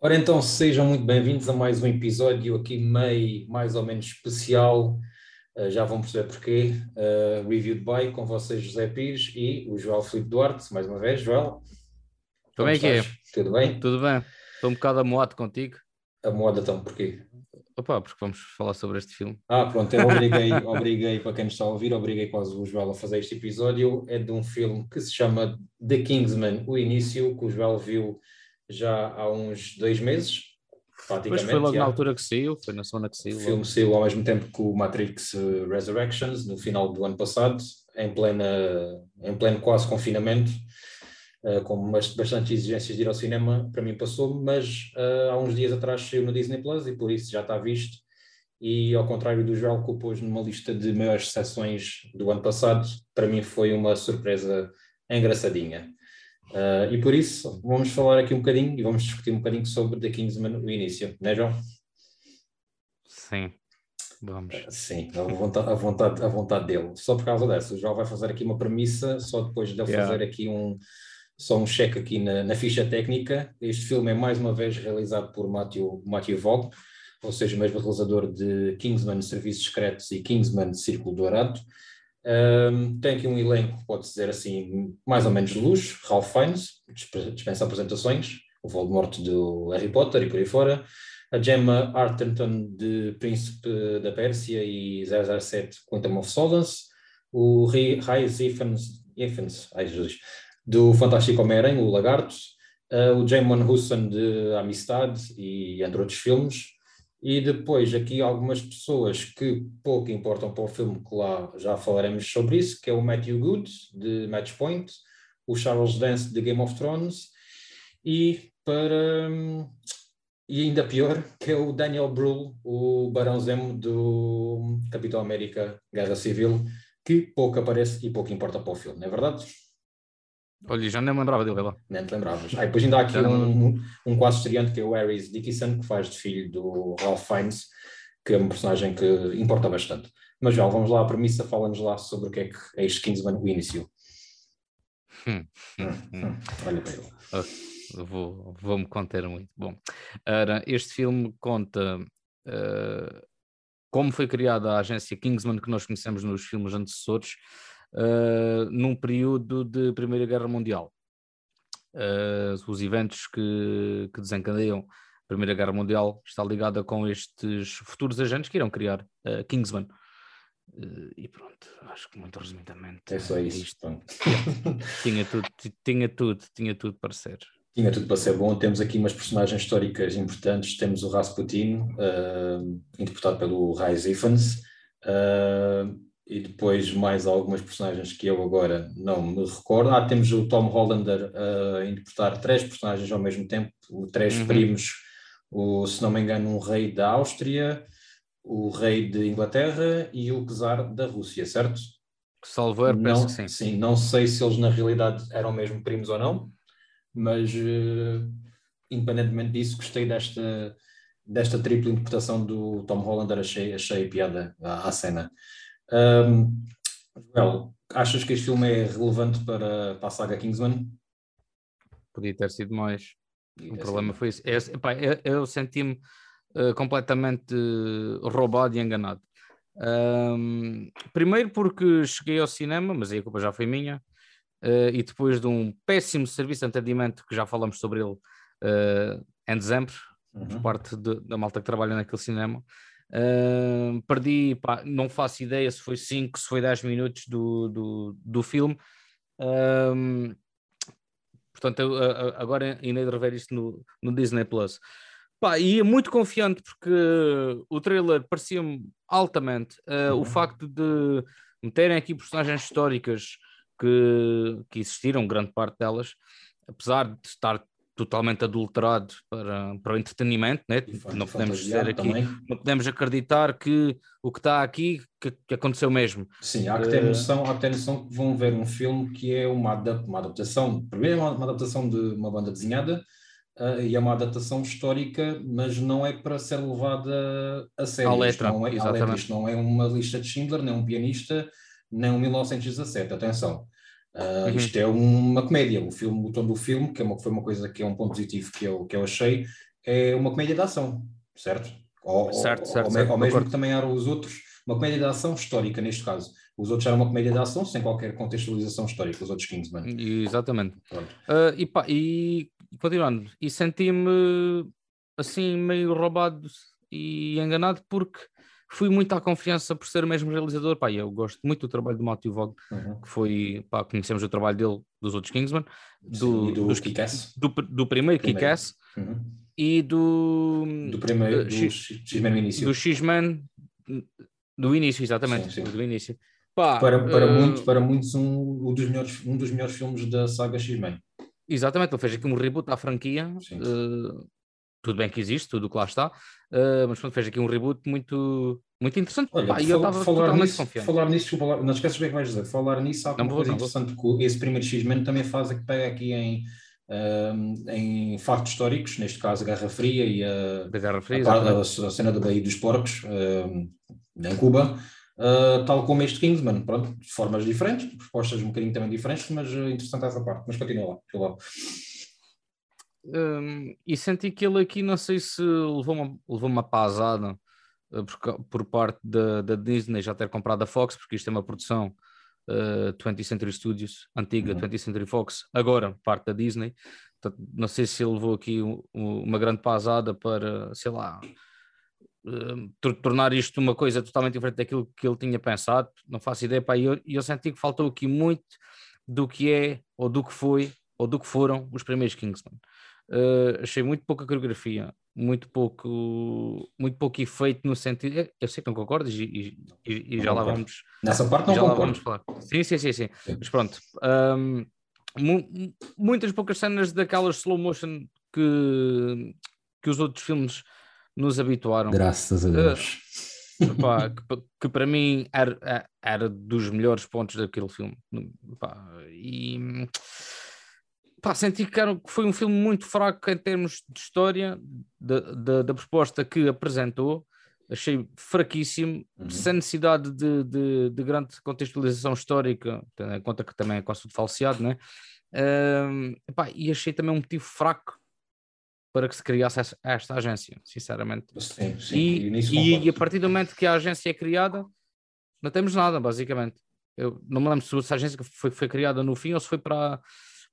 Ora então, sejam muito bem-vindos a mais um episódio aqui meio mais ou menos especial, uh, já vão perceber porquê, uh, Reviewed by, com vocês José Pires e o Joel Filipe Duarte, mais uma vez, Joel. Como é que é? Tudo bem? Tudo bem. Estou um bocado amoado contigo. A moda então, porquê? Opa, porque vamos falar sobre este filme. Ah, pronto, eu obriguei, obriguei para quem nos está a ouvir, obriguei quase o Joel a fazer este episódio. É de um filme que se chama The Kingsman, o início, que o Joel viu já há uns dois meses, praticamente. Mas foi logo já. na altura que saiu, foi na semana que O saiu. filme saiu ao mesmo tempo que o Matrix eh, Resurrections, no final do ano passado, em, plena, em pleno quase confinamento, eh, com bas- bastante exigências de ir ao cinema, para mim passou, mas eh, há uns dias atrás saiu no Disney Plus e por isso já está visto. E ao contrário do Joel que o pôs numa lista de maiores sessões do ano passado, para mim foi uma surpresa engraçadinha. Eh, e por isso vamos falar aqui um bocadinho e vamos discutir um bocadinho sobre The Kingsman, o início, não é, João? Sim, vamos. Sim, a vontade, a, vontade, a vontade dele. Só por causa dessa. O João vai fazer aqui uma premissa, só depois de eu Yeah. fazer aqui um, só um cheque aqui na, na ficha técnica. Este filme é mais uma vez realizado por Matthew, Matthew Vaughn, ou seja, o mesmo realizador de Kingsman Serviços Secretos e Kingsman Círculo Dourado. Ahm, tem aqui um elenco, pode-se dizer assim, mais ou menos de luxo. Ralph Fiennes, disp- dispensa apresentações, o Voldemort do Harry Potter e por aí fora. A Gemma Arterton de Príncipe da Pérsia e 007 Quantum of Solace, o Rhys Ifans, ai Jesus, do Fantástico Homem-Aranha, o Lagarto, eh, o Jamon Husson de Amistade e entre outros filmes, e depois aqui algumas pessoas que pouco importam para o filme, que lá já falaremos sobre isso, que é o Matthew Good, de Match Point, o Charles Dance, de Game of Thrones, e para e ainda pior, que é o Daniel Brühl, o Barão Zemo do Capitão América Guerra Civil, que pouco aparece e pouco importa para o filme, não é verdade? Olha, já nem me lembrava dele, vê lá. Nem te lembravas. Ah, depois ainda há aqui Já um, um quase estreante que é o Harris Dickinson, que faz de filho do Ralph Fiennes, que é um personagem que importa bastante. Mas já, vamos lá à premissa, fala-nos lá sobre o que é que é este Kingsman, o início. Hum, hum, Hum, hum. hum, olha para ele. Eu Vou, vou-me conter muito. Bom, ora, este filme conta eh, como foi criada a agência Kingsman que nós conhecemos nos filmes antecessores eh, num período de Primeira Guerra Mundial. Eh, os eventos que, que desencadeiam a Primeira Guerra Mundial está ligada com estes futuros agentes que irão criar a Kingsman. Eh, e pronto, acho que muito resumidamente É só é isso. isto. Tinha tudo, tinha tudo, tinha tudo para ser. Tinha tudo para ser bom. Temos aqui umas personagens históricas importantes. Temos o Rasputin, eh, interpretado pelo Rhys Ifans, eh, e depois mais algumas personagens que eu agora não me recordo. Ah, temos o Tom Hollander a interpretar três personagens ao mesmo tempo, três Uhum. primos, o, se não me engano, um rei da Áustria, o rei de Inglaterra e o czar da Rússia, certo? Salvo erro, penso que sim. não sei se eles na realidade eram mesmo primos ou não, mas eh, independentemente disso, gostei desta, desta tripla interpretação do Tom Hollander, achei, achei piada à, à cena. Um, Joel, achas que este filme é relevante para, para a saga Kingsman? Podia ter sido mais. O problema foi isso. Eu, epá, eu, eu senti-me eh, completamente eh, roubado e enganado. Ahm, primeiro porque cheguei ao cinema, mas aí a culpa já foi minha, eh, e depois de um péssimo serviço de atendimento, que já falamos sobre ele em dezembro, por uhum. parte de- da malta que trabalha naquele cinema. Ahm, perdi, pá, não faço ideia se foi 5, se foi 10 minutos do, do, do filme. Portanto, eu, agora ainda de rever isto no, no Disney Plus. Pá, e ia muito confiante porque o trailer parecia-me altamente. Ah, Uhum. O facto de meterem aqui personagens históricas que, que existiram, grande parte delas, apesar de estar totalmente adulterado para, para o entretenimento, né? Não podemos dizer aqui, também. não podemos acreditar que o que está aqui que, que aconteceu mesmo. Sim, há que ter Eh, noção, há que ter noção que vão ver um filme que é uma, uma adaptação, primeiro é uma, uma adaptação de uma banda desenhada, eh, e é uma adaptação histórica, mas não é para ser levada a sério. À letra, não é, exatamente. letra. Isto não é uma lista de Schindler, nem um pianista, nem um 1917, atenção. Uh, Uhum. Isto é uma comédia, o filme, o tom do filme, que é uma, foi uma coisa que é um ponto positivo que eu, que eu achei, é uma comédia de ação, certo? Ou, certo, certo, ou, certo, ou mesmo que também eram os outros, uma comédia de ação histórica neste caso. Os outros eram uma comédia de ação sem qualquer contextualização histórica, os outros Kingsman. Exatamente. Uh, e, pá, e continuando, e senti-me assim meio roubado e enganado porque fui muito à confiança por ser o mesmo realizador. Pá, eu gosto muito do trabalho do Matthew Vaughn, uhum. que foi, pá, conhecemos o trabalho dele dos outros Kingsman, do, Sim, do, dos, do, do, primeiro, Kick-Ass uhum. e do... Do primeiro, do X-Men no início. Do X-Men, do início, exatamente, sim, sim. do início. Pá, para, para, uh... muitos, para muitos um, um, dos melhores, um dos melhores filmes da saga X-Men. Exatamente, ele fez aqui um reboot à franquia. Uh, tudo bem que existe, tudo que lá está, uh, mas pronto, fez aqui um reboot muito, muito interessante. Olha, Pá, e eu estava totalmente nisso, confiante. Falar nisso, falar, não esqueces bem o que vais dizer, falar nisso há uma coisa interessante, que esse primeiro X-Men também faz, que pega aqui em, uh, em factos históricos, neste caso a Guerra Fria e a, Guerra Fria, a, a, a, cena da Baía dos Porcos, uh, em Cuba, Uh, tal como este Kingsman, pronto, de formas diferentes, propostas um bocadinho também diferentes, mas uh, interessante essa parte. Mas continua lá, lá. Um, e senti que ele aqui, não sei se levou uma, levou uma pasada uh, por, por, parte da, da, Disney já ter comprado a Fox, porque isto é uma produção uh, 20th Century Studios, antiga uhum. 20th Century Fox, agora parte da Disney. Portanto, não sei se ele levou aqui um, uma grande pasada para, sei lá, uh, tornar isto uma coisa totalmente diferente daquilo que ele tinha pensado. Não faço ideia, e eu, eu senti que faltou aqui muito do que é, ou do que foi, ou do que foram os primeiros Kingsman. Uh, achei muito pouca coreografia, muito pouco, muito pouco efeito no sentido. Eu sei que não concordas e, e, e já lá vamos. Nessa parte não já concordo. lá vamos falar. Sim, sim, sim, sim. sim. Mas pronto. Um, mu muitas poucas cenas daquelas slow motion que, que os outros filmes nos habituaram. Graças a Deus. Uh, pá, que, que, para mim era, era dos melhores pontos daquele filme. Pá, e pá, senti que, era, que foi um filme muito fraco em termos de história, da, proposta que apresentou. Achei fraquíssimo, uhum. sem necessidade de, de, de, grande contextualização histórica, tendo em conta que também é quase tudo falseado, né? Epá, e achei também um motivo fraco para que se criasse essa, esta agência, sinceramente. Sim, sim, e, e, e, a partir do momento que a agência é criada, não temos nada, basicamente. Eu não me lembro se essa agência foi, foi criada no fim ou se foi para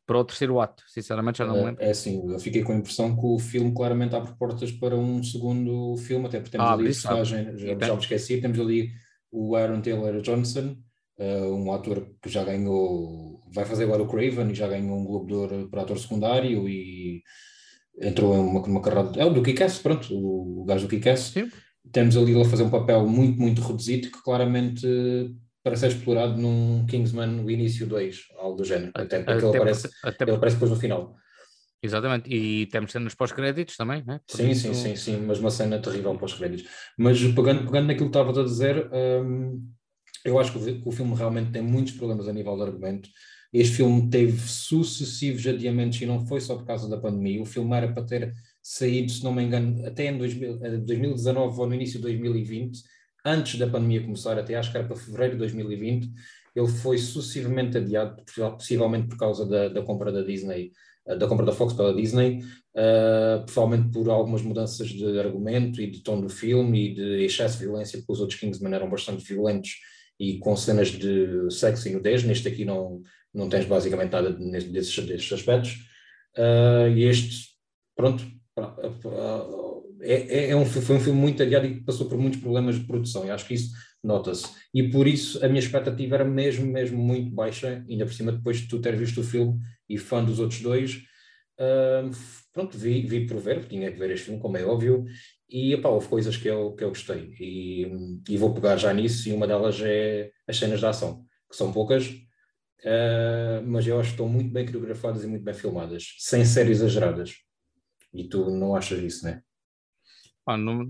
para o terceiro ato, sinceramente já não me é, lembro. É, assim, eu fiquei com a impressão que o filme claramente abre portas para um segundo filme, até porque temos ah, ali personagem, já, já me esqueci, temos ali o Aaron Taylor Johnson, uh, um ator que já ganhou, vai fazer agora o Craven e já ganhou um Globo de Ouro para ator secundário e entrou em uma, uma carreira, é o do Kick-Ass, pronto, o, o gajo do Kick-Ass. Temos ali ele a fazer um papel muito, muito reduzido que claramente para ser explorado num Kingsman o início 2, algo do género. Até porque ele, aparece, até ele aparece depois no final. Exatamente, e temos cenas pós-créditos também, né? sim, isso... sim, sim, sim, mas uma cena terrível pós-créditos. Mas pegando, pegando naquilo que estava a dizer, hum, eu acho que o, o, filme realmente tem muitos problemas a nível de argumento. Este filme teve sucessivos adiamentos e não foi só por causa da pandemia. O filme era para ter saído, se não me engano, até em 2000, 2019 ou no início de 2020 antes da pandemia começar, até acho que era para fevereiro de 2020, ele foi sucessivamente adiado, possivelmente por causa da, da compra da Disney, eh, da compra da Fox pela Disney, uh, provavelmente por algumas mudanças de argumento e de tom do filme e de excesso de violência, porque os outros Kingsman eram bastante violentos e com cenas de sexo e nudez, neste aqui não, não tens basicamente nada desses, desses aspectos, uh, e este, pronto, é, é, é um, foi um filme muito adiado e passou por muitos problemas de produção, e acho que isso nota-se. E por isso a minha expectativa era mesmo, mesmo muito baixa, ainda por cima depois de tu ter visto o filme e fã dos outros dois, uh, pronto, vi, vi por ver, tinha que ver este filme, como é óbvio, e epá, houve coisas que eu, que eu gostei, e, e vou pegar já nisso, e uma delas é as cenas de ação, que são poucas, uh, mas eu acho que estão muito bem coreografadas e muito bem filmadas, sem ser exageradas. E tu não achas isso, né? Não,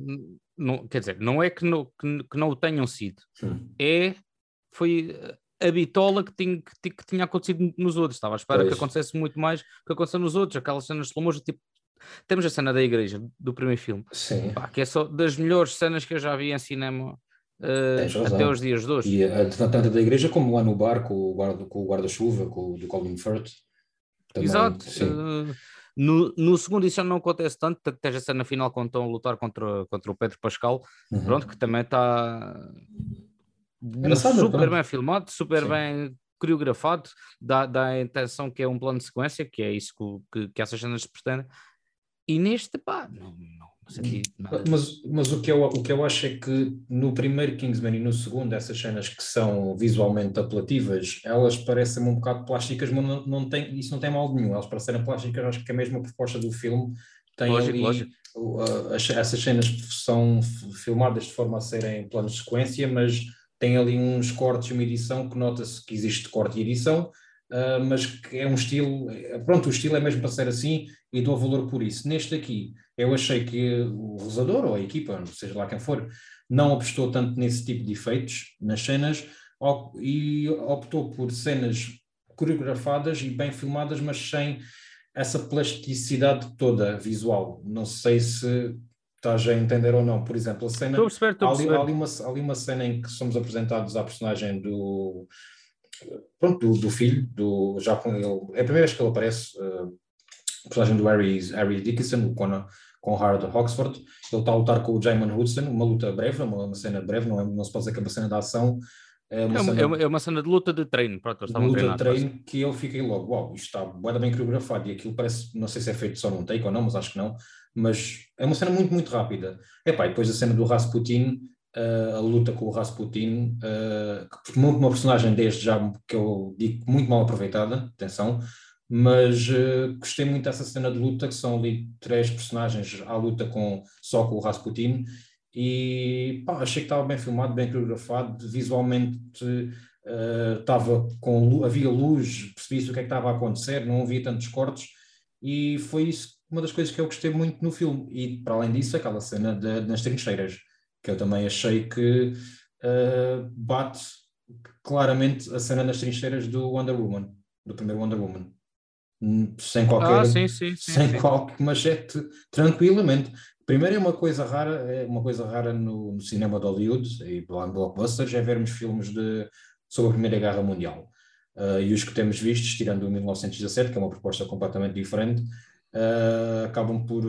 não, quer dizer, não é que não, que, que não o tenham sido, hum. é foi a bitola que tinha, que, que, tinha acontecido nos outros. Estava à espera pois. que acontecesse muito mais que aconteceu nos outros, aquelas cenas de slow tipo, temos a cena da igreja do primeiro filme, Sim. Pá, que é só das melhores cenas que eu já vi em cinema uh, até os dias de hoje. E a, tanto da igreja como lá no bar com o guarda-chuva, com o guarda do Colin Firth. Exato. Uh, No, no segundo isso já não acontece tanto, até a cena final quando estão a lutar contra, contra o Pedro Pascal, uhum. pronto, que também está super bem filmado, super Sim. bem coreografado, dá, dá a intenção que é um plano de sequência, que é isso que, que, que essas cenas pretendem. E neste, pá, não, não. Mas, mas o, que eu, o que eu acho é que no primeiro Kingsman e no segundo, essas cenas que são visualmente apelativas, elas parecem um bocado plásticas, mas não, não tem, isso não tem mal nenhum. Elas parecerem plásticas, acho que é a mesma proposta do filme tem lógico, ali, lógico. Uh, essas cenas são filmadas de forma a serem planos de sequência, mas tem ali uns cortes, uma edição que nota-se que existe corte e edição, uh, mas que é um estilo, pronto, o estilo é mesmo para ser assim e dou valor por isso. Neste aqui, eu achei que o realizador ou a equipa, seja lá quem for, não apostou tanto nesse tipo de efeitos nas cenas e optou por cenas coreografadas e bem filmadas, mas sem essa plasticidade toda visual. Não sei se estás a entender ou não. Por exemplo, a cena. Estou a perceber, estou a perceber. Há, ali, uma, há ali uma cena em que somos apresentados à personagem do. Pronto, do, do filho, do, já com ele. É a primeira vez que ele aparece, uh, a personagem do Harry, Harry Dickinson, o Connor, com Howard Oxford. Ele está a lutar com o Jaimon Hudson, uma luta breve, uma, uma cena breve, não, é, não se pode dizer que é uma cena de ação, é uma, é, cena, é, uma, é uma, cena, de luta de treino, pronto, de luta de treino que eu fiquei logo, uau, isto está bem coreografado e aquilo parece, não sei se é feito só num take ou não, mas acho que não, mas é uma cena muito, muito rápida. Epá, e depois a cena do Rasputin, uh, a luta com o Rasputin, uh, uma personagem deste já que eu digo muito mal aproveitada, atenção, mas uh, gostei muito dessa cena de luta, que são ali três personagens à luta com, só com o Rasputin, e pá, achei que estava bem filmado, bem coreografado, visualmente estava uh, com havia luz, percebi-se o que é que estava a acontecer, não havia tantos cortes. E foi isso uma das coisas que eu gostei muito no filme. E para além disso aquela cena de, nas trincheiras que eu também achei que uh, bate claramente a cena nas trincheiras do Wonder Woman, do primeiro Wonder Woman sem qualquer ah, sim, sim, sim, sem qualquer machete tranquilamente Primeiro é uma coisa rara, é uma coisa rara no, no cinema de Hollywood e lá em blockbusters é vermos filmes de, sobre a Primeira Guerra Mundial. Uh, e os que temos vistos, tirando o 1917, que é uma proposta completamente diferente, uh, acabam por,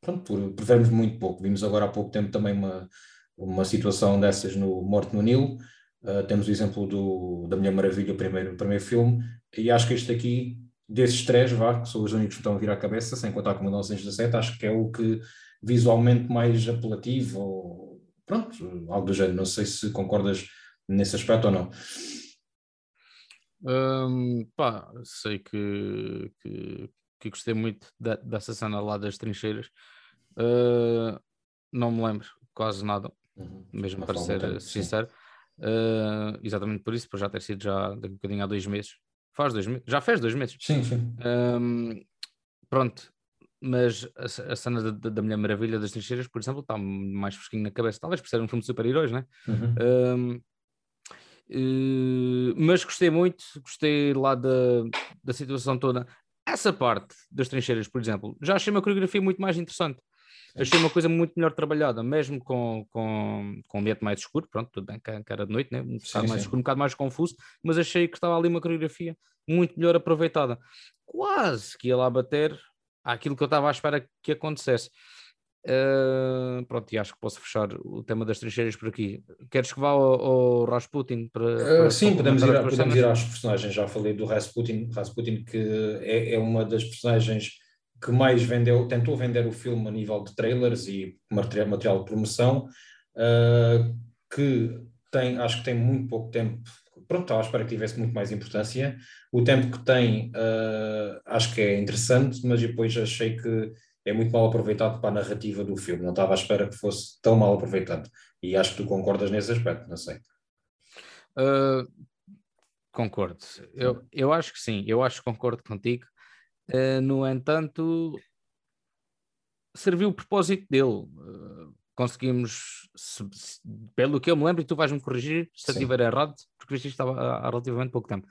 pronto, por, por vermos muito pouco. Vimos agora há pouco tempo também uma, uma situação dessas no Morte no Nilo. Uh, temos o exemplo do, da Mulher Maravilha, o primeiro, o primeiro filme, e acho que este aqui, desses três, vá, que são os únicos que estão a vir à cabeça, sem contar com o 1917, acho que é o que visualmente mais apelativo, ou pronto, algo do género. Não sei se concordas nesse aspecto ou não. Hum, pá, sei que, que, que gostei muito da, dessa cena lá das trincheiras. Uh, não me lembro quase nada, uhum. mesmo para ser tempo, sincero. Uh, exatamente por isso, por já ter sido já daqui um bocadinho há dois meses. Faz dois meses, já fez dois meses. Sim, sim. Um, pronto, mas a, a cena da, da, Mulher Maravilha das Trincheiras, por exemplo, está mais fresquinho na cabeça, talvez por ser um filme de super-heróis, né? Uhum. Um, uh, mas gostei muito, gostei lá da, da situação toda. Essa parte das trincheiras, por exemplo, já achei uma coreografia muito mais interessante. Achei uma coisa muito melhor trabalhada, mesmo com, com, com um ambiente mais escuro, pronto, tudo bem que era de noite, né? um bocado sim, mais sim. escuro, um bocado mais confuso, mas achei que estava ali uma coreografia muito melhor aproveitada. Quase que ia lá bater àquilo que eu estava à espera que acontecesse. Uh, pronto, e acho que posso fechar o tema das trincheiras por aqui. Queres que vá ao, ao Rasputin? Para, para uh, sim, podemos ir, podemos ir às personagens. Já falei do Rasputin, Rasputin que é, é, uma das personagens que mais vendeu, tentou vender o filme a nível de trailers e material, material de promoção, uh, que tem, acho que tem muito pouco tempo pronto, estava à espera que tivesse muito mais importância. O tempo que tem uh, acho que é interessante, mas depois achei que é muito mal aproveitado para a narrativa do filme. Não estava à espera que fosse tão mal aproveitado. E acho que tu concordas nesse aspecto, não sei. Uh, concordo. Eu, eu acho que sim, eu acho que concordo contigo. Uh, no entanto, serviu o propósito dele. Uh, conseguimos, se, se, pelo que eu me lembro, e tu vais-me corrigir se eu estiver errado, porque isto estava há, há, relativamente pouco tempo.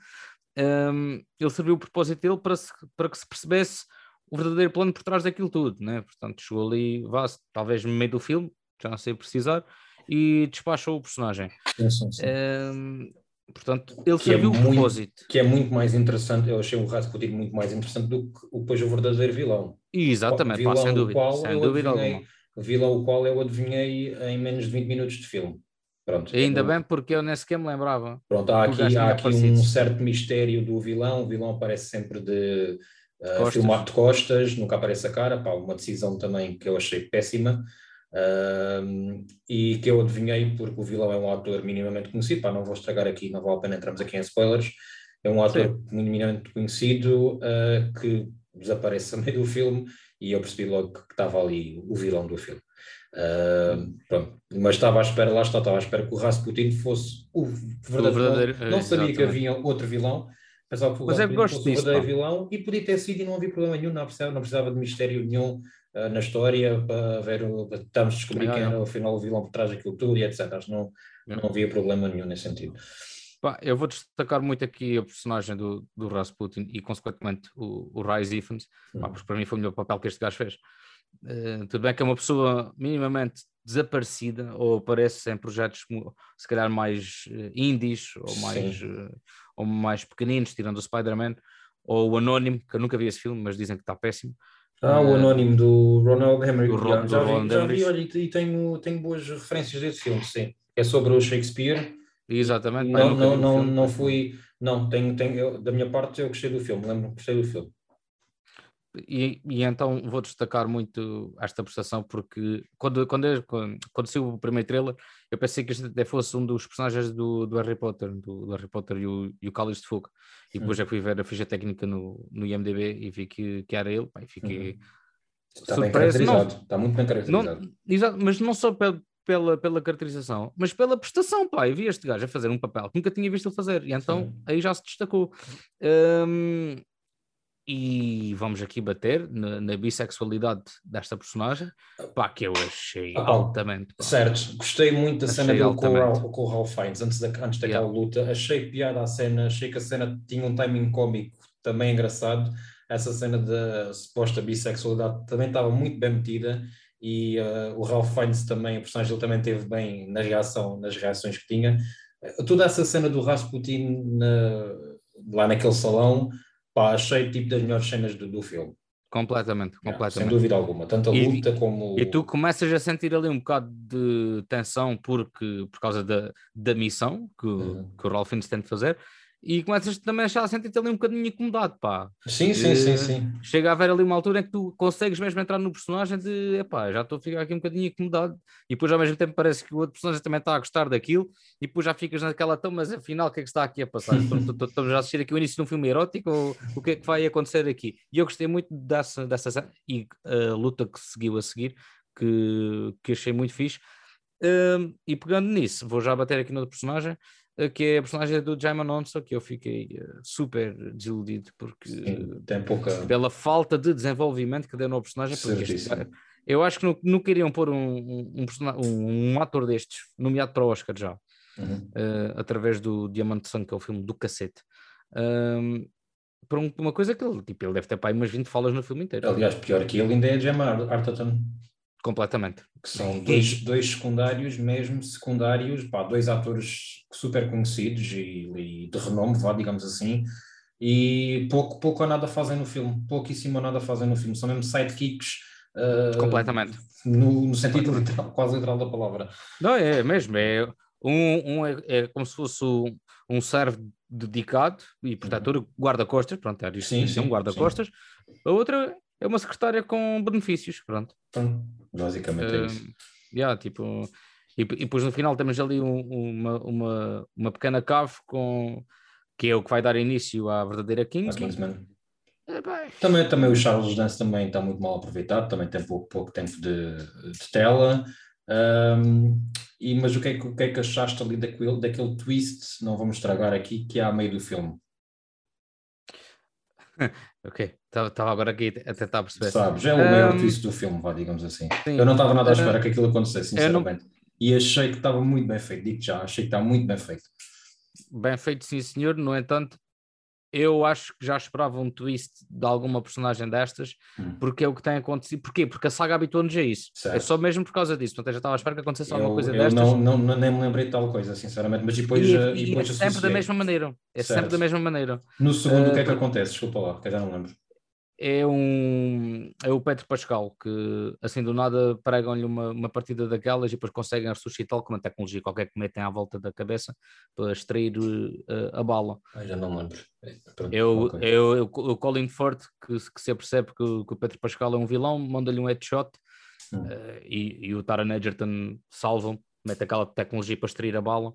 Um, ele serviu o propósito dele para, se, para que se percebesse o verdadeiro plano por trás daquilo tudo, né? Portanto, chegou ali, vá talvez no meio do filme, já não sei precisar, e despachou o personagem. Sim, sim, sim. Um, Portanto, ele é serviu o muito- propósito. Que é muito mais interessante, eu achei o Rasputin muito mais interessante do que o, depois o verdadeiro vilão. Exatamente, pá, vilão sem o dúvida. qual Sem eu dúvida adivinhei- alguma. Vilão o qual eu adivinhei em menos de 20 minutos de filme. Pronto. Ainda Eu- bem porque eu nem sequer me lembrava. Pronto, há O aqui, há aqui um certo mistério do vilão. O vilão aparece sempre de uh, Costas. filmado de costas, nunca aparece a cara. Pá, uma decisão também que eu achei péssima. Um, e que eu adivinhei porque o vilão é um ator minimamente conhecido. Pá, não vou estragar aqui, não vale a pena entrarmos aqui em spoilers. É um ator minimamente conhecido uh, que desaparece a meio do filme e eu percebi logo que estava ali o vilão do filme. Uh, pronto. Mas estava à espera, lá está, estava à espera que o Rasputin fosse o verdadeiro, verdadeiro, vilão. Não sabia que exatamente. havia outro vilão, pensava que o Mas é que Rasputin gosto fosse o disso, verdadeiro pá. vilão e podia ter sido e não havia problema nenhum, não precisava, não precisava de mistério nenhum uh, na história para ver o, para tentarmos descobrir Não, quem era afinal o vilão por trás daquilo tudo e etc. Não, não havia problema nenhum nesse sentido. Pá, eu vou destacar muito aqui a personagem do, do Rasputin e, consequentemente, o, o Rise Ifans, Hum. porque para mim foi o melhor papel que este gajo fez. Eh, tudo bem que é uma pessoa minimamente desaparecida ou aparece em projetos se calhar mais eh, indies ou mais, eh, ou mais pequeninos, tirando o Spider-Man, ou o Anónimo, que eu nunca vi esse filme, mas dizem que está péssimo. Ah, o Eh, anónimo do Ronald Emmerich. do já, do já vi, Roland já vi, olha, e, tenho, tenho boas referências desse filme, sim. É sobre o Shakespeare. Exatamente. Não, vi não, não, não fui. Não, tenho, tenho, eu- da minha parte eu gostei do filme, lembro-me que gostei do filme. E, e então vou destacar muito esta prestação porque quando, quando, eu- quando, quando saiu o primeiro trailer eu pensei que este até fosse um dos personagens do, do Harry Potter, do, do Harry Potter e o, e o Cálice de Fogo. E depois já fui ver a ficha técnica no, no IMDB e vi que, que era ele, pá, e fiquei Está bem surpreso. Não, caracterizado. Está muito bem caracterizado. não, exato, mas não só pela, pela, pela caracterização, mas pela prestação, pá. Eu vi este gajo a fazer um papel que nunca tinha visto ele fazer, e então Sim. aí já se destacou. Hum, e vamos aqui bater na, na bissexualidade desta personagem, pá, que eu achei Ah, altamente. pá. Certo, gostei muito da Achei cena dele com o, altamente. Ralph, com o Ralph Fiennes, antes, da, antes daquela Yeah. luta. Achei piada a cena, achei que a cena tinha um timing cómico também engraçado. Essa cena da suposta bissexualidade também estava muito bem metida e eh, o Ralph Fiennes também, o personagem dele também teve bem na reação, nas reações que tinha. Toda essa cena do Rasputin na- lá naquele salão, pá, achei tipo das melhores cenas do, do filme. Completamente, Yeah, sem completamente. dúvida alguma. Tanto a E- luta como. E tu começas a sentir ali um bocado de tensão porque, por causa da, da missão que, o- Uhum. que o Ralph Fiennes tem de fazer, e começas também a sentir ali um bocadinho incomodado, pá. Sim, sim, sim, Eh, sim. Chega a haver ali uma altura em que tu consegues mesmo entrar no personagem de epá, já estou a ficar aqui um bocadinho incomodado, e depois ao mesmo tempo parece que o outro personagem também está a gostar daquilo, e depois já ficas naquela tão, mas afinal o que é que está aqui a passar? Estamos a assistir aqui o início de um filme erótico ou o que é que vai acontecer aqui? E eu gostei muito dessa, dessa cena e a luta que seguiu a seguir, que, que achei muito fixe. Hum, e pegando nisso, vou já bater aqui no outro personagem, que é a personagem do Jaimon Onso, que eu fiquei eh, super desiludido porque Sim, tem pouca. pela falta de desenvolvimento que deu no personagem. Porque este eu acho que não, não queriam pôr um, um, um, um- ator destes nomeado para o Oscar já, Uhum. eh, através do Diamante Sangue, que é o filme do cacete. Um- uma coisa que ele, tipo, ele deve ter para aí umas 20 falas no filme inteiro. Aliás, pior que ele ainda é Gemma Ar- Arterton, Completamente. que são dois, dois secundários, mesmo secundários, pá, dois atores super conhecidos e, e de renome, vá, digamos assim, e pouco, pouco ou nada fazem no filme, pouquíssimo ou nada fazem no filme, são mesmo sidekicks. ah, Completamente. No, no sentido literal, quase literal da palavra. Não, é mesmo. É, um, um é, é como se fosse um, um servo dedicado e protetor, guarda-costas, pronto, era isto, Sim, que é um sim, guarda-costas. A outra é uma secretária com benefícios, pronto. Então, basicamente é isso. Um, yeah, tipo, e, e depois no final temos ali um- uma, uma, uma pequena cave com que é o que vai dar início à verdadeira. Kingsman. É, bem, Também, também o Charles Dance também está muito mal aproveitado, também tem pouco, pouco tempo de, de tela. Ahm, e, mas o que, é que, o que é que achaste ali daquele, daquele twist, não vamos estragar aqui, que há a meio do filme? ok, estava agora aqui a tentar perceber. Sabes? É o maior twist do filme, vá, digamos assim. sim. Eu não estava nada à espera que aquilo acontecesse, eu não- sinceramente. E achei que estava muito bem feito, digo já, achei que está muito bem feito. Bem feito, sim, senhor. No entanto, eu acho que já esperava um twist de alguma personagem destas, hum. porque é o que tem acontecido. Porquê? Porque a saga habituou-nos a isso. É certo. É só mesmo por causa disso. Portanto, eu já estava à espera que acontecesse alguma coisa eu destas. Não, não, nem me lembrei de tal coisa, sinceramente. Mas depois. E, e, e depois é sempre associei. da mesma maneira. É certo. sempre da mesma maneira. No segundo, uh, o que é que acontece? Desculpa lá, que eu já não lembro é um é o Pedro Pascal que assim do nada pregam-lhe uma, uma partida daquelas e depois conseguem ressuscitá-lo com uma tecnologia qualquer que metem à volta da cabeça para extrair uh, a bala. Ah, já não lembro. Pronto, eu, eu, eu, o Colin Firth que, que se percebe que, que, o Pedro Pascal é um vilão, manda-lhe um headshot hum. uh, e, e, o Taron Egerton salva mete aquela tecnologia para extrair a bala.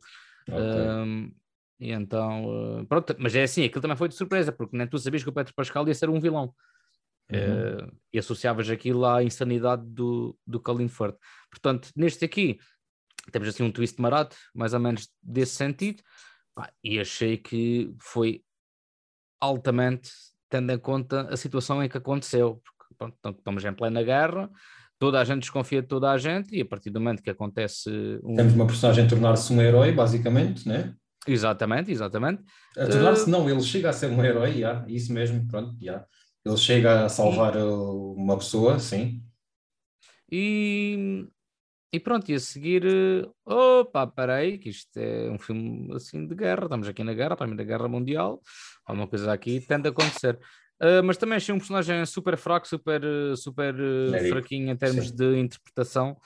Okay. Um, e então, pronto, mas é assim, aquilo também foi de surpresa, porque nem tu sabias que o Pedro Pascal ia ser um vilão. Uhum. Uh, e associavas aquilo à insanidade do, do Colin Firth. Portanto, neste aqui, temos assim um twist marado, mais ou menos desse sentido, pá, e achei que foi altamente, tendo em conta a situação em que aconteceu, porque pronto, estamos em plena guerra, toda a gente desconfia de toda a gente, e a partir do momento que acontece. Um... Temos uma personagem a tornar-se um herói, basicamente, né? Exatamente, exatamente. A tornar-se, uh... não, ele chega a ser um herói, já, isso mesmo, pronto, já. Ele chega a salvar e... uma pessoa, sim. E, e pronto, e a seguir, opa, parei, que isto é um filme assim de guerra, estamos aqui na guerra, da Guerra Mundial, alguma coisa aqui tende a acontecer. Uh, mas também achei um personagem super fraco, super, super fraquinho em termos sim. de interpretação,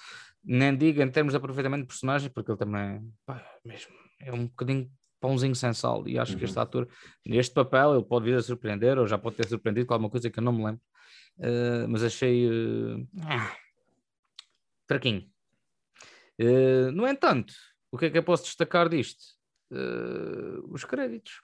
nem digo em termos de aproveitamento de personagem, porque ele também pá, mesmo, é um bocadinho pãozinho sem sal. E acho uhum. que este uhum. ator, neste papel, ele pode vir a surpreender, ou já pode ter surpreendido com alguma coisa que eu não me lembro. Uh, mas achei uh, fraquinho. Uh, no entanto, o que é que eu posso destacar disto? os créditos.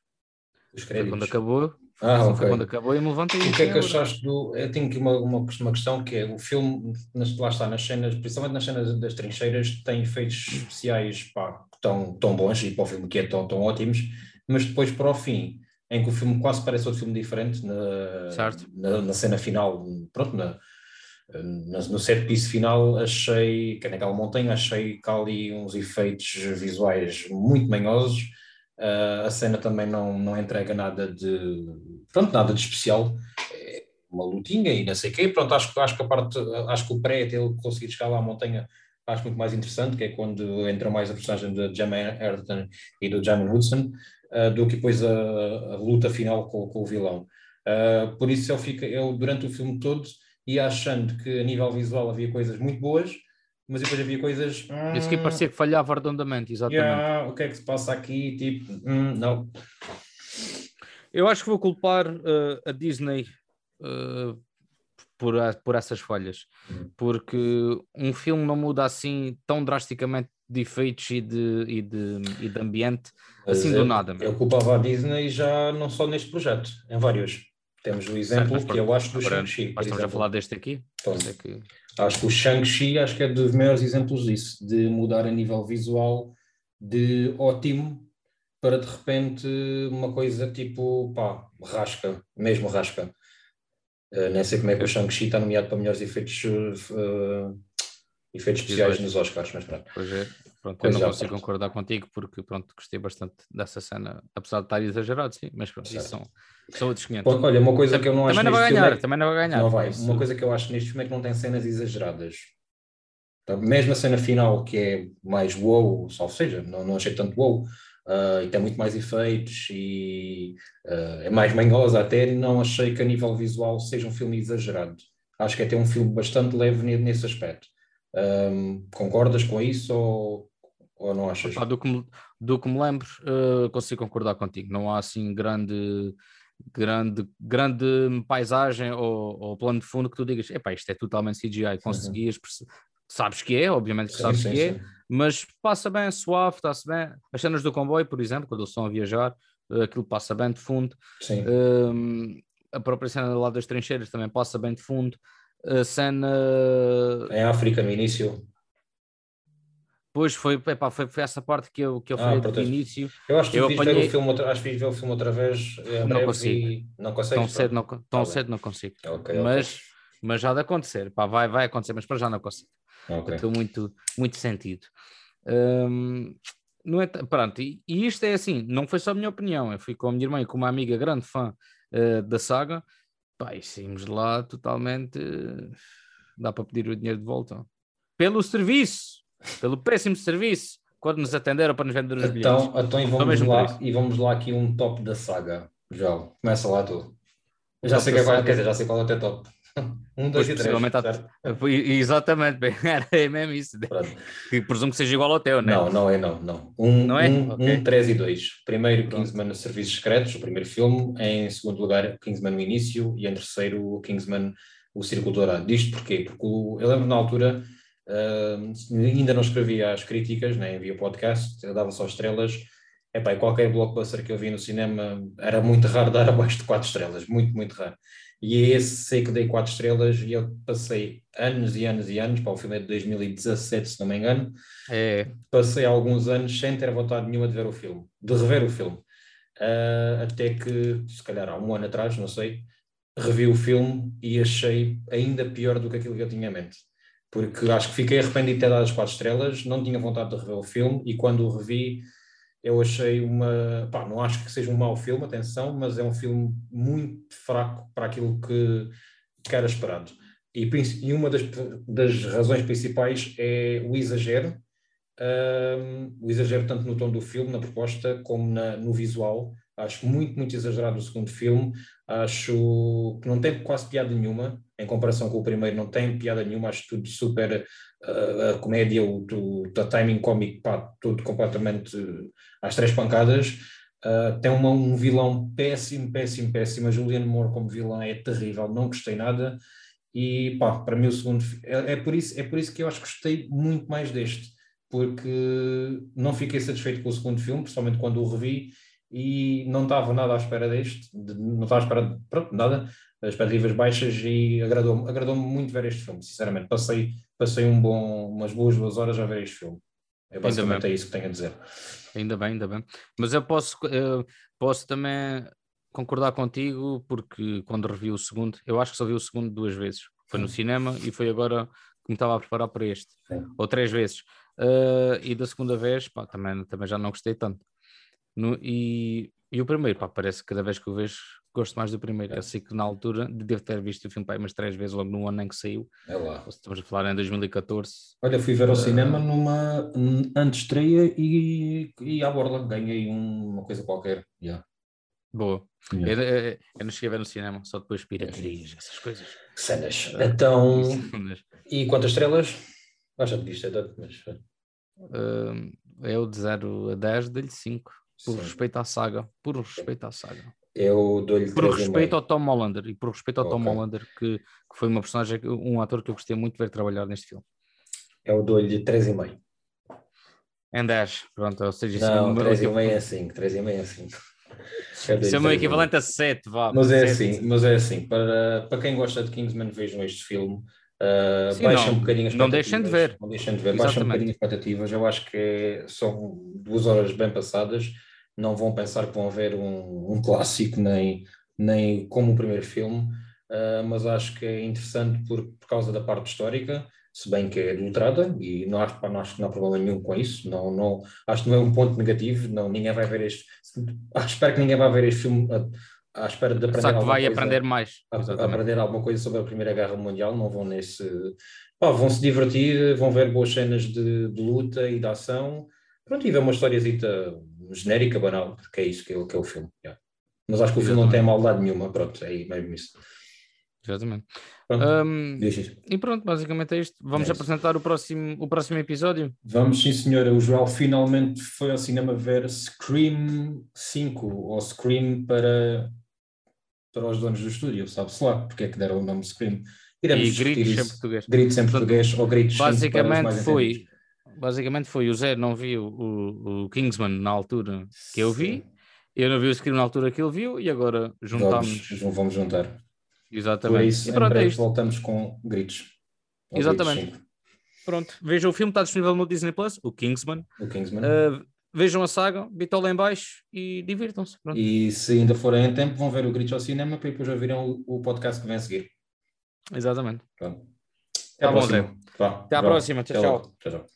Os créditos. Quando acabou. Ah, okay. quando acabou e me levantei. O que é que achaste do. Eu tenho aqui uma, uma, uma questão que é: o filme, lá está, nas cenas, principalmente nas cenas das trincheiras, tem efeitos especiais pá, tão, tão bons e para o filme que é tão, tão ótimos, mas depois para o fim, em que o filme quase parece outro filme diferente, na, na, na, cena final, pronto, na, no set piece final, achei que naquela montanha, achei que há ali uns efeitos visuais muito manhosos. Uh, a cena também não, não entrega nada de pronto, nada de especial. É uma lutinha e não sei o quê. Pronto, acho, acho que a parte, acho que o pré até ele conseguir chegar lá à montanha acho muito mais interessante, que é quando entra mais a personagem de Gemma Erden e do Jamie Woodson, uh, do que depois a, a luta final com, com o vilão. Uh, por isso eu, fico, eu, durante o filme todo, ia achando que a nível visual havia coisas muito boas, mas depois havia coisas. Hum, Isso que parecia que falhava redondamente, exatamente. Yeah, o que é que se passa aqui? Tipo, hum, não. Eu acho que vou culpar uh, a Disney uh, por, por essas falhas, hum. porque um filme não muda assim tão drasticamente de efeitos e de, e de, e de ambiente Mas assim eu, do nada. Eu culpava a Disney já não só neste projeto, em vários. Temos o exemplo que eu acho do Shang-Chi. Mas estamos a falar deste aqui? Então, é que... Acho que o Shang-Chi acho que é dos maiores exemplos disso, de mudar a nível visual de ótimo para de repente uma coisa tipo, pá, rasca, mesmo rasca. Uh, nem sei como é que o Shang-Chi está nomeado para melhores efeitos, uh, efeitos especiais nos Oscars, mas pronto. Pois é, pronto, eu não consigo pronto. concordar contigo porque pronto, gostei bastante dessa cena, apesar de estar exagerado, sim, mas pronto, isso são, são outros 500. olha, uma coisa que eu não acho também não vai ganhar, é... também não vai ganhar. Não vai. Isso... Uma coisa que eu acho neste filme é que não tem cenas exageradas. Tá? Mesmo a cena final, que é mais wow, ou seja, não, não achei tanto wow, uh, e tem muito mais efeitos e uh, é mais manhosa até, não achei que a nível visual seja um filme exagerado. Acho que é até um filme bastante leve nesse aspecto. Um, concordas com isso ou, ou não achas? do, que me, do que me lembro, uh, consigo concordar contigo. Não há assim grande grande, grande paisagem ou, ou, plano de fundo que tu digas, epá, isto é totalmente CGI, uhum. conseguias, sabes que é, obviamente que sim, sabes sim, que é, sim. é, mas passa bem, suave, está-se bem. As cenas do comboio, por exemplo, quando eles estão a viajar, eh, aquilo passa bem de fundo. Sim. Um, a própria cena lá das trincheiras também passa bem de fundo. Cena. Em África, no início. Pois foi, epá, foi, foi essa parte que eu, que eu falei ah, do início. Eu acho que eu apanhei... ver o filme outra, acho que ver o filme outra vez. Não consigo. Não consigo. Tão, cedo não, tão tá cedo não consigo. Okay, mas, okay. mas já de acontecer. Pá, vai, vai acontecer, mas para já não consigo. Okay. Estou muito, muito sentido. Um, não é, pronto, e, e, isto é assim, não foi só a minha opinião, eu fui com a minha irmã e com uma amiga grande fã uh, da saga, pá, e saímos de lá totalmente, dá para pedir o dinheiro de volta. Pelo serviço, pelo péssimo serviço, quando nos atenderam para nos vender os então, bilhetes. Então, e vamos, lá, e vamos lá aqui um top da saga, João, começa lá tu. Eu já sei, que é, quer dizer, já sei qual é o teu top. Um, dois pois, e três. Há... Exatamente, bem, era mesmo isso. Que presumo que seja igual ao teu, não é? Não, não é, não. não. Um, não é? Um, okay. um, três e dois. Primeiro, Pronto. Kingsman Serviços Secretos, o primeiro filme. Em segundo lugar, Kingsman no início. E em terceiro, Kingsman O Círculo Dourado. Disto porquê? Porque o, eu lembro na altura, uh, ainda não escrevia as críticas, nem via podcast, eu dava só estrelas. Epá, qualquer blockbuster que eu vi no cinema era muito raro dar abaixo de quatro estrelas, muito, muito raro. E é esse sei que dei quatro estrelas e eu passei anos e anos e anos, para o filme é de 2017, se não me engano, é. passei alguns anos sem ter vontade nenhuma de ver o filme, de rever o filme. Uh, até que, se calhar há um ano atrás, não sei, revi o filme e achei ainda pior do que aquilo que eu tinha em mente. Porque acho que fiquei arrependido de ter dado as quatro estrelas, não tinha vontade de rever o filme e quando o revi eu achei uma. Pá, não acho que seja um mau filme, atenção, mas é um filme muito fraco para aquilo que, que era esperado. E, e uma das, das, razões principais é o exagero, um, o exagero tanto no tom do filme, na proposta, como na, no visual. Acho muito, muito exagerado o segundo filme. Acho que não tem quase piada nenhuma, em comparação com o primeiro, não tem piada nenhuma. Acho tudo super a comédia, o, o, timing cómico, pá, tudo completamente às três pancadas. Uh, tem uma, um vilão péssimo, péssimo, péssimo. A Julianne Moore como vilã é terrível, não gostei nada. E pá, para mim o segundo é, é, por isso, é por isso que eu acho que gostei muito mais deste, porque não fiquei satisfeito com o segundo filme, principalmente quando o revi, e não estava nada à espera deste, de, não estava à espera de pronto, nada, expectativas baixas e agradou-me agradou muito ver este filme, sinceramente. Passei passei um bom, umas boas duas horas a ver este filme. É basicamente é isso que tenho a dizer. Ainda bem, ainda bem. Mas eu posso, eu posso também concordar contigo, porque quando revi o segundo, eu acho que só vi o segundo duas vezes. Foi no cinema e foi agora que me estava a preparar para este, Sim. ou três vezes. Uh, e da segunda vez, pá, também, também já não gostei tanto. No, e, e o primeiro, pá, parece que cada vez que eu vejo gosto mais do primeiro. Eu sei que na altura devo ter visto o filme pai, umas três vezes logo no ano em que saiu. É lá. Estamos a falar em 2014. Olha, fui ver ao uh... cinema numa antes-estreia e, e à borla ganhei uma coisa qualquer. Yeah. Boa. Yeah. Eu, eu, eu, não cheguei a ver no cinema, só depois piraterias, essas coisas. Cenas. Uh, então, e quantas estrelas? Acho que isto é tanto, mas... Uh, eu de 0 a 10 dei-lhe 5, por Sim. respeito à saga. Por respeito à saga. Eu dou-lhe Por respeito ao Tom Hollander e por respeito ao okay. Tom Hollander, que, que, foi uma personagem, um ator que eu gostei muito de ver trabalhar neste filme. Eu dou-lhe 3,5. Em 10, pronto, ou seja, não, 3,5 é 5, 3,5 é 5. Isso é o meu equivalente a 7, vá. Mas é 7. assim, mas é assim, para, para quem gosta de Kingsman, vejam este filme. Uh, Sim, não, um bocadinho as Não deixem de ver. Não deixem de ver, baixem um bocadinho as expectativas. Eu acho que são duas horas bem passadas não vão pensar que vão ver um, um clássico nem, nem como o primeiro filme, uh, mas acho que é interessante por, por causa da parte histórica, se bem que é adulterada, e não acho, não acho que não há problema nenhum com isso, não, não, acho que não é um ponto negativo, não, ninguém vai ver este, espero que ninguém vá ver este filme à espera de aprender Só que vai coisa, aprender mais. A, a, aprender alguma coisa sobre a Primeira Guerra Mundial, não vão nesse... Pá, vão se divertir, vão ver boas cenas de, de luta e de ação, pronto, e ver uma historiazita genérica, banal, que é isso que é, que é o filme. Yeah. Mas acho que o filme não tem maldade nenhuma, pronto, é mesmo isso. Exatamente. Pronto, um, e pronto, basicamente é isto. Vamos é apresentar o próximo, o próximo episódio? Vamos, sim, senhora. O Joel finalmente foi ao cinema ver Scream 5, ou Scream para, para os donos do estúdio, sabe-se lá porque é que deram o nome Scream. Iremos e gritos em português. Gritos em português ou gritos Basicamente foi basicamente foi o Zé não viu o, o, Kingsman na altura que eu vi, eu não vi o Scream na altura que ele viu e agora juntámos. Vamos, vamos juntar. Exatamente. Por isso, e pronto, é voltamos com gritos. Exatamente. Gritos, pronto, vejam o filme, está disponível no Disney Plus, o Kingsman. O Kingsman. Uh, vejam a saga, bitola em baixo e divirtam-se. E se ainda forem em tempo, vão ver o Gritos ao cinema para depois ouvirem o, o podcast que vem a seguir. Exatamente. Pronto. Até tá bom, Zé. Até à próxima. Tchau, tchau. tchau, tchau.